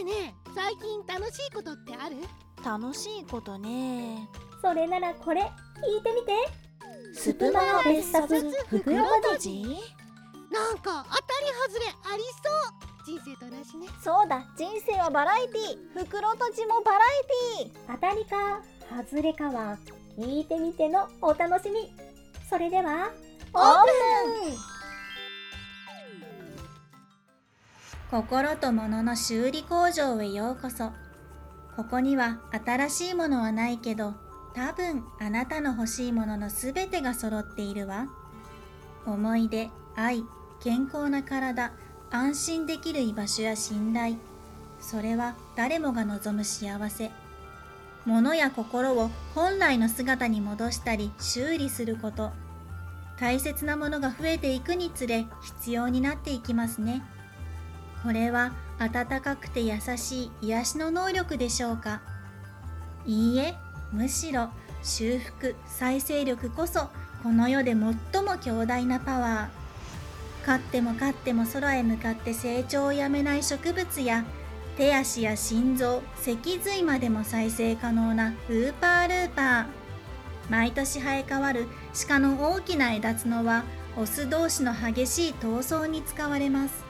えねえ最近楽しいことってある？楽しいことね。それならこれ聞いてみて。スプマガ別冊袋とじ？なんか当たり外れありそう。人生と同じね。そうだ人生はバラエティ。袋とじもバラエティ。当たりか外れかは聞いてみてのお楽しみ。それではオープン心と物の修理工場へようこそ。ここには新しいものはないけど多分あなたの欲しいもののすべてが揃っているわ。思い出愛健康な体安心できる居場所や信頼。それは誰もが望む幸せ。物や心を本来の姿に戻したり修理すること。大切なものが増えていくにつれ必要になっていきますね。これは温かくて優しい癒しの能力でしょうか？いいえむしろ修復再生力こそこの世で最も強大なパワー。飼っても飼っても空へ向かって成長をやめない植物や手足や心臓脊髄までも再生可能なウーパールーパー。毎年生え変わる鹿の大きな枝角はオス同士の激しい闘争に使われます。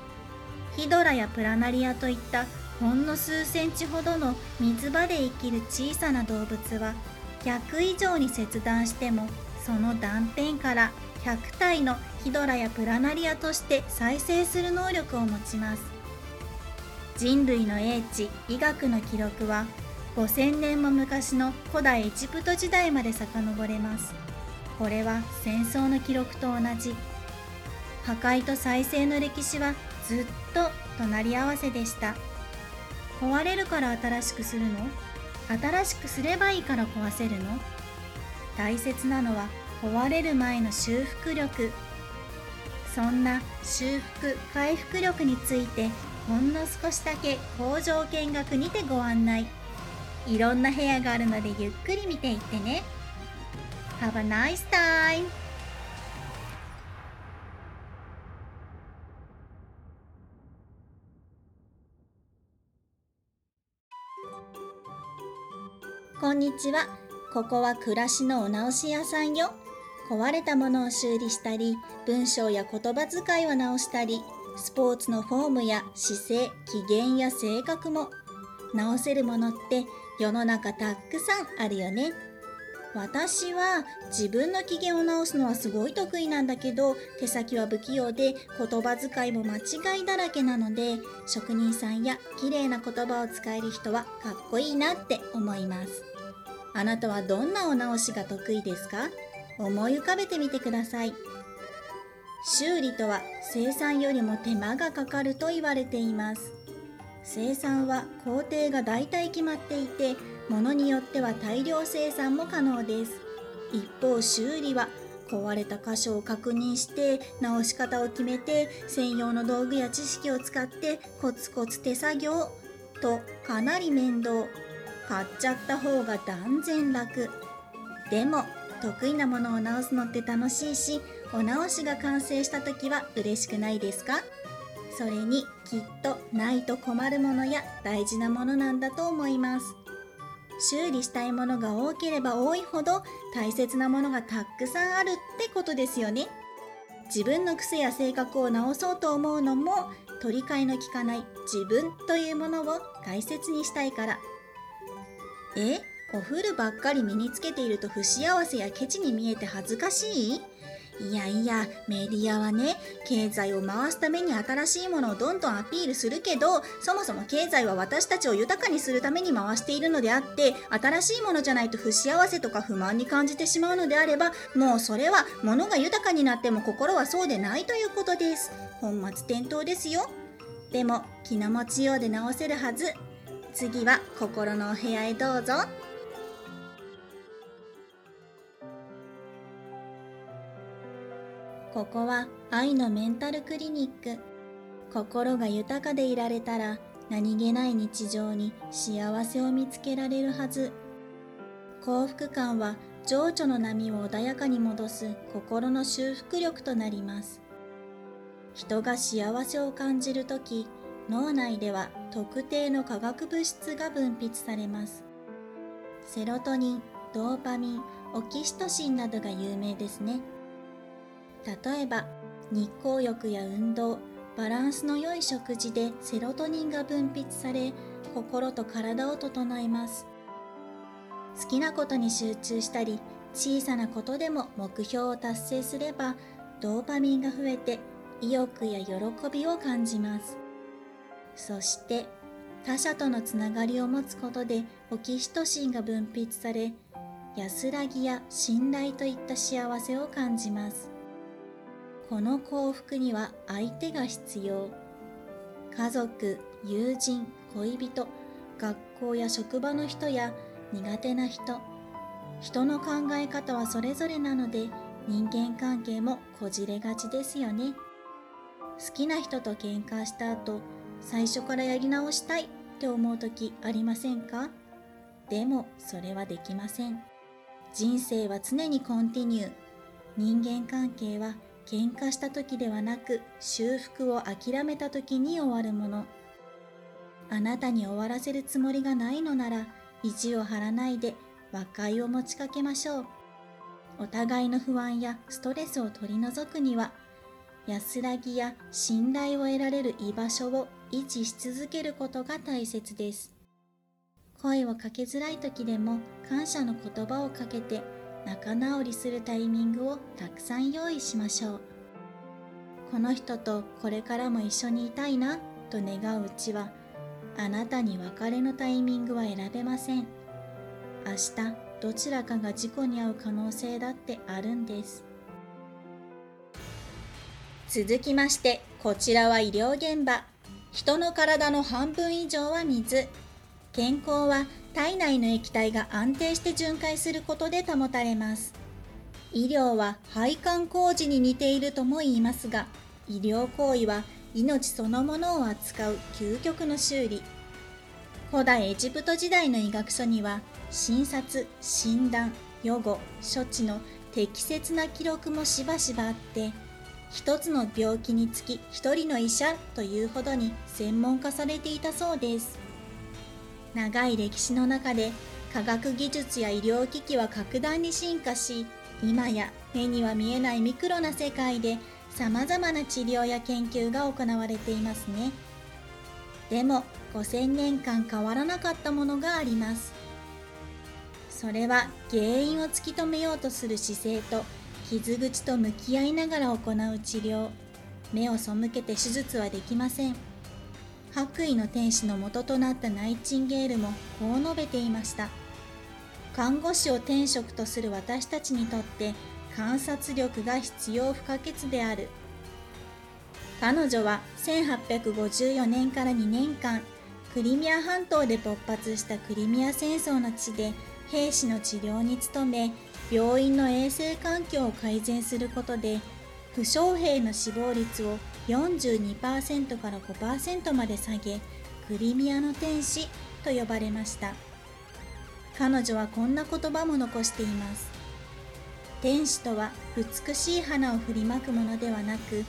ヒドラやプラナリアといったほんの数センチほどの水場で生きる小さな動物は100以上に切断してもその断片から100体のヒドラやプラナリアとして再生する能力を持ちます。人類の英知医学の記録は5000年も昔の古代エジプト時代まで遡れます。これは戦争の記録と同じ。破壊と再生の歴史はずっと隣り合わせでした。壊れるから新しくするの？新しくすればいいから壊せるの？大切なのは壊れる前の修復力。そんな修復回復力についてほんの少しだけ工場見学にてご案内。いろんな部屋があるのでゆっくり見ていってね。Have a nice time! こんにちは。ここは暮らしのお直し屋さんよ。壊れたものを修理したり、文章や言葉遣いを直したり、スポーツのフォームや姿勢、機嫌や性格も直せるものって世の中たくさんあるよね。私は自分の機嫌を直すのはすごい得意なんだけど手先は不器用で言葉遣いも間違いだらけなので職人さんや綺麗な言葉を使える人はかっこいいなって思いますあなたはどんなお直しが得意ですか？思い浮かべてみてください。修理とは生産よりも手間がかかると言われています。生産は工程が大体決まっていてものによっては大量生産も可能です。一方修理は壊れた箇所を確認して直し方を決めて専用の道具や知識を使ってコツコツ手作業とかなり面倒。買っちゃった方が断然楽。でも得意なものを直すのって楽しいしお直しが完成した時は嬉しくないですか？それにきっとないと困るものや大事なものなんだと思います。修理したいものが多ければ多いほど大切なものがたくさんあるってことですよね。自分の癖や性格を直そうと思うのも取り替えのきかない自分というものを大切にしたいから。えお古ばっかり身につけていると不幸せやケチに見えて恥ずかしい？いやいや、メディアはね、経済を回すために新しいものをどんどんアピールするけど、そもそも経済は私たちを豊かにするために回しているのであって、新しいものじゃないと不幸せとか不満に感じてしまうのであれば、もうそれは物が豊かになっても心はそうでないということです。本末転倒ですよ。でも、気の持ちようで直せるはず。次は心のお部屋へどうぞ。ここは愛のメンタルクリニック。心が豊かでいられたら何気ない日常に幸せを見つけられるはず。幸福感は情緒の波を穏やかに戻す心の修復力となります。人が幸せを感じるとき、脳内では特定の化学物質が分泌されます。セロトニンドーパミンオキシトシンなどが有名ですね。例えば日光浴や運動バランスの良い食事でセロトニンが分泌され心と体を整えます。好きなことに集中したり小さなことでも目標を達成すればドーパミンが増えて意欲や喜びを感じます。そして他者とのつながりを持つことでオキシトシンが分泌され安らぎや信頼といった幸せを感じます。この幸福には相手が必要。家族友人恋人学校や職場の人や苦手な人。人の考え方はそれぞれなので人間関係もこじれがちですよね。好きな人と喧嘩した後最初からやり直したいって思う時ありませんか？でもそれはできません。人生は常にコンティニュー。人間関係は喧嘩した時ではなく修復を諦めた時に終わるもの。あなたに終わらせるつもりがないのなら意地を張らないで和解を持ちかけましょう。お互いの不安やストレスを取り除くには安らぎや信頼を得られる居場所を維持し続けることが大切です。声をかけづらい時でも感謝の言葉をかけて仲直りするタイミングをたくさん用意しましょう。この人とこれからも一緒にいたいなと願ううちはあなたに別れのタイミングは選べません。明日どちらかが事故に遭う可能性だってあるんです。続きましてこちらは医療現場。人の体の半分以上は水。健康は体内の液体が安定して巡回することで保たれます。医療は配管工事に似ているとも言いますが医療行為は命そのものを扱う究極の修理。古代エジプト時代の医学書には診察診断予後処置の適切な記録もしばしばあって一つの病気につき一人の医者というほどに専門化されていたそうです。長い歴史の中で科学技術や医療機器は格段に進化し今や目には見えないミクロな世界で様々な治療や研究が行われていますね。でも5000年間変わらなかったものがあります。それは原因を突き止めようとする姿勢と傷口と向き合いながら行う治療。目を背けて手術はできません。白衣の天使の元となったナイチンゲールもこう述べていました。看護師を天職とする私たちにとって観察力が必要不可欠である。彼女は1854年から2年間クリミア半島で勃発したクリミア戦争の地で兵士の治療に努め病院の衛生環境を改善することで負傷兵の死亡率を42%から5%まで下げクリミアの天使と呼ばれました。彼女はこんな言葉も残しています。天使とは美しい花を振りまくものではなく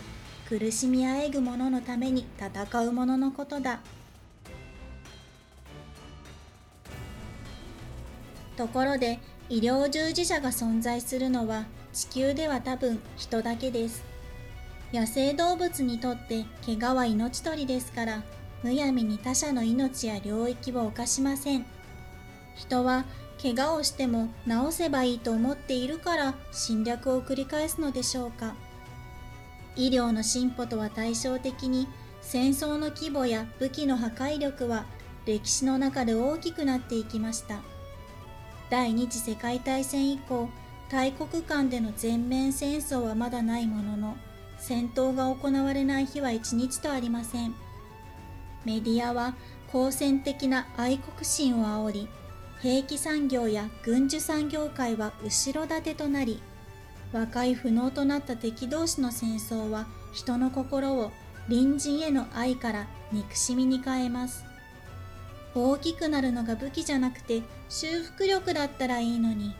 苦しみあえぐ者のために戦う者のことだ。ところで医療従事者が存在するのは地球では多分人だけです。野生動物にとって怪我は命取りですからむやみに他者の命や領域を犯しません。人は怪我をしても治せばいいと思っているから侵略を繰り返すのでしょうか。医療の進歩とは対照的に戦争の規模や武器の破壊力は歴史の中で大きくなっていきました。第二次世界大戦以降大国間での全面戦争はまだないものの戦闘が行われない日は一日とありません。メディアは好戦的な愛国心を煽り兵器産業や軍需産業界は後ろ盾となり和解不能となった敵同士の戦争は人の心を隣人への愛から憎しみに変えます。大きくなるのが武器じゃなくて修復力だったらいいのに。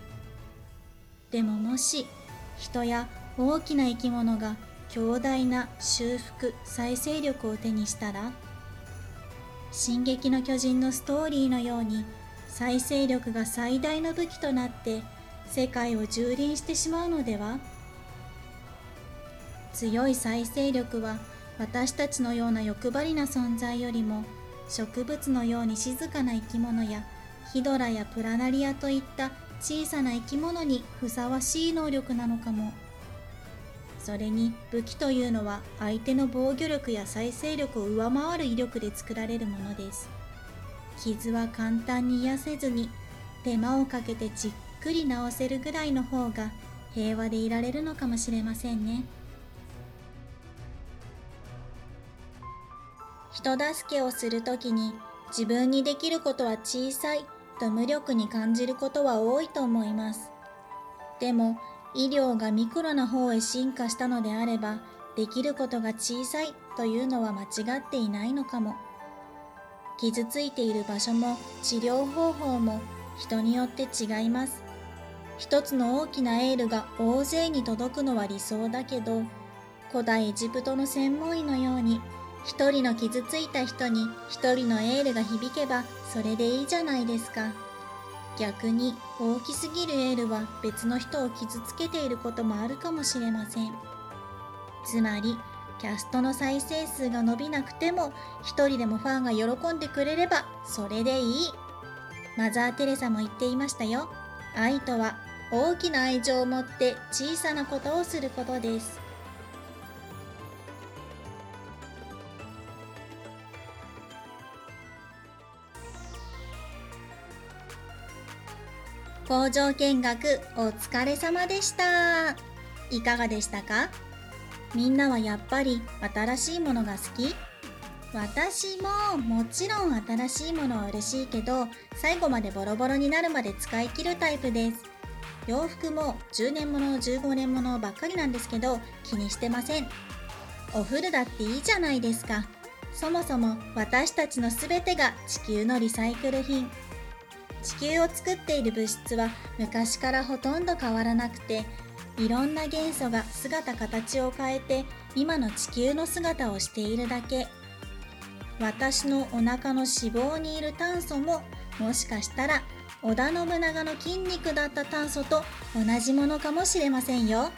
でももし人や大きな生き物が強大な修復再生力を手にしたら「進撃の巨人」のストーリーのように再生力が最大の武器となって世界を蹂躙してしまうのでは？強い再生力は私たちのような欲張りな存在よりも植物のように静かな生き物やヒドラやプラナリアといった小さな生き物にふさわしい能力なのかも。それに武器というのは相手の防御力や再生力を上回る威力で作られるものです。傷は簡単に癒せずに手間をかけてじっくり治せるぐらいの方が平和でいられるのかもしれませんね。人助けをするときに自分にできることは小さいと無力に感じることは多いと思います。でも医療がミクロな方へ進化したのであればできることが小さいというのは間違っていないのかも。傷ついている場所も治療方法も人によって違います。一つの大きなエールが大勢に届くのは理想だけど古代エジプトの専門医のように一人の傷ついた人に一人のエールが響けばそれでいいじゃないですか。逆に大きすぎるエールは別の人を傷つけていることもあるかもしれません。つまり、キャストの再生数が伸びなくても一人でもファンが喜んでくれればそれでいい。マザー・テレサも言っていましたよ。愛とは大きな愛情を持って小さなことをすることです。工場見学お疲れ様でした。いかがでしたか？みんなはやっぱり新しいものが好き？私ももちろん新しいものは嬉しいけど最後までボロボロになるまで使い切るタイプです。洋服も10年もの15年ものばっかりなんですけど気にしてません。お風呂だっていいじゃないですか。そもそも私たちの全てが地球のリサイクル品。地球を作っている物質は昔からほとんど変わらなくていろんな元素が姿形を変えて今の地球の姿をしているだけ。私のお腹の脂肪にいる炭素ももしかしたら織田信長の筋肉だった炭素と同じものかもしれませんよ。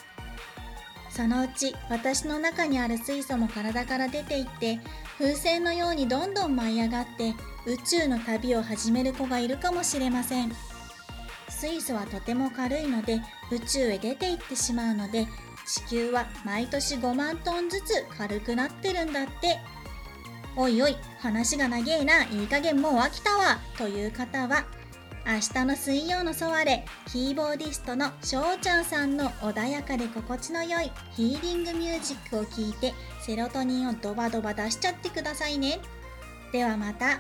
そのうち私の中にある水素も体から出ていって風船のようにどんどん舞い上がって宇宙の旅を始める子がいるかもしれません。水素はとても軽いので宇宙へ出て行ってしまうので地球は毎年5万トンずつ軽くなってるんだって。おいおい話が長えな。いい加減もう飽きたわ。という方は明日の水曜のソワレキーボーディストのしょうちゃんさんの穏やかで心地の良いヒーリングミュージックを聴いてセロトニンをドバドバ出しちゃってくださいねではまた。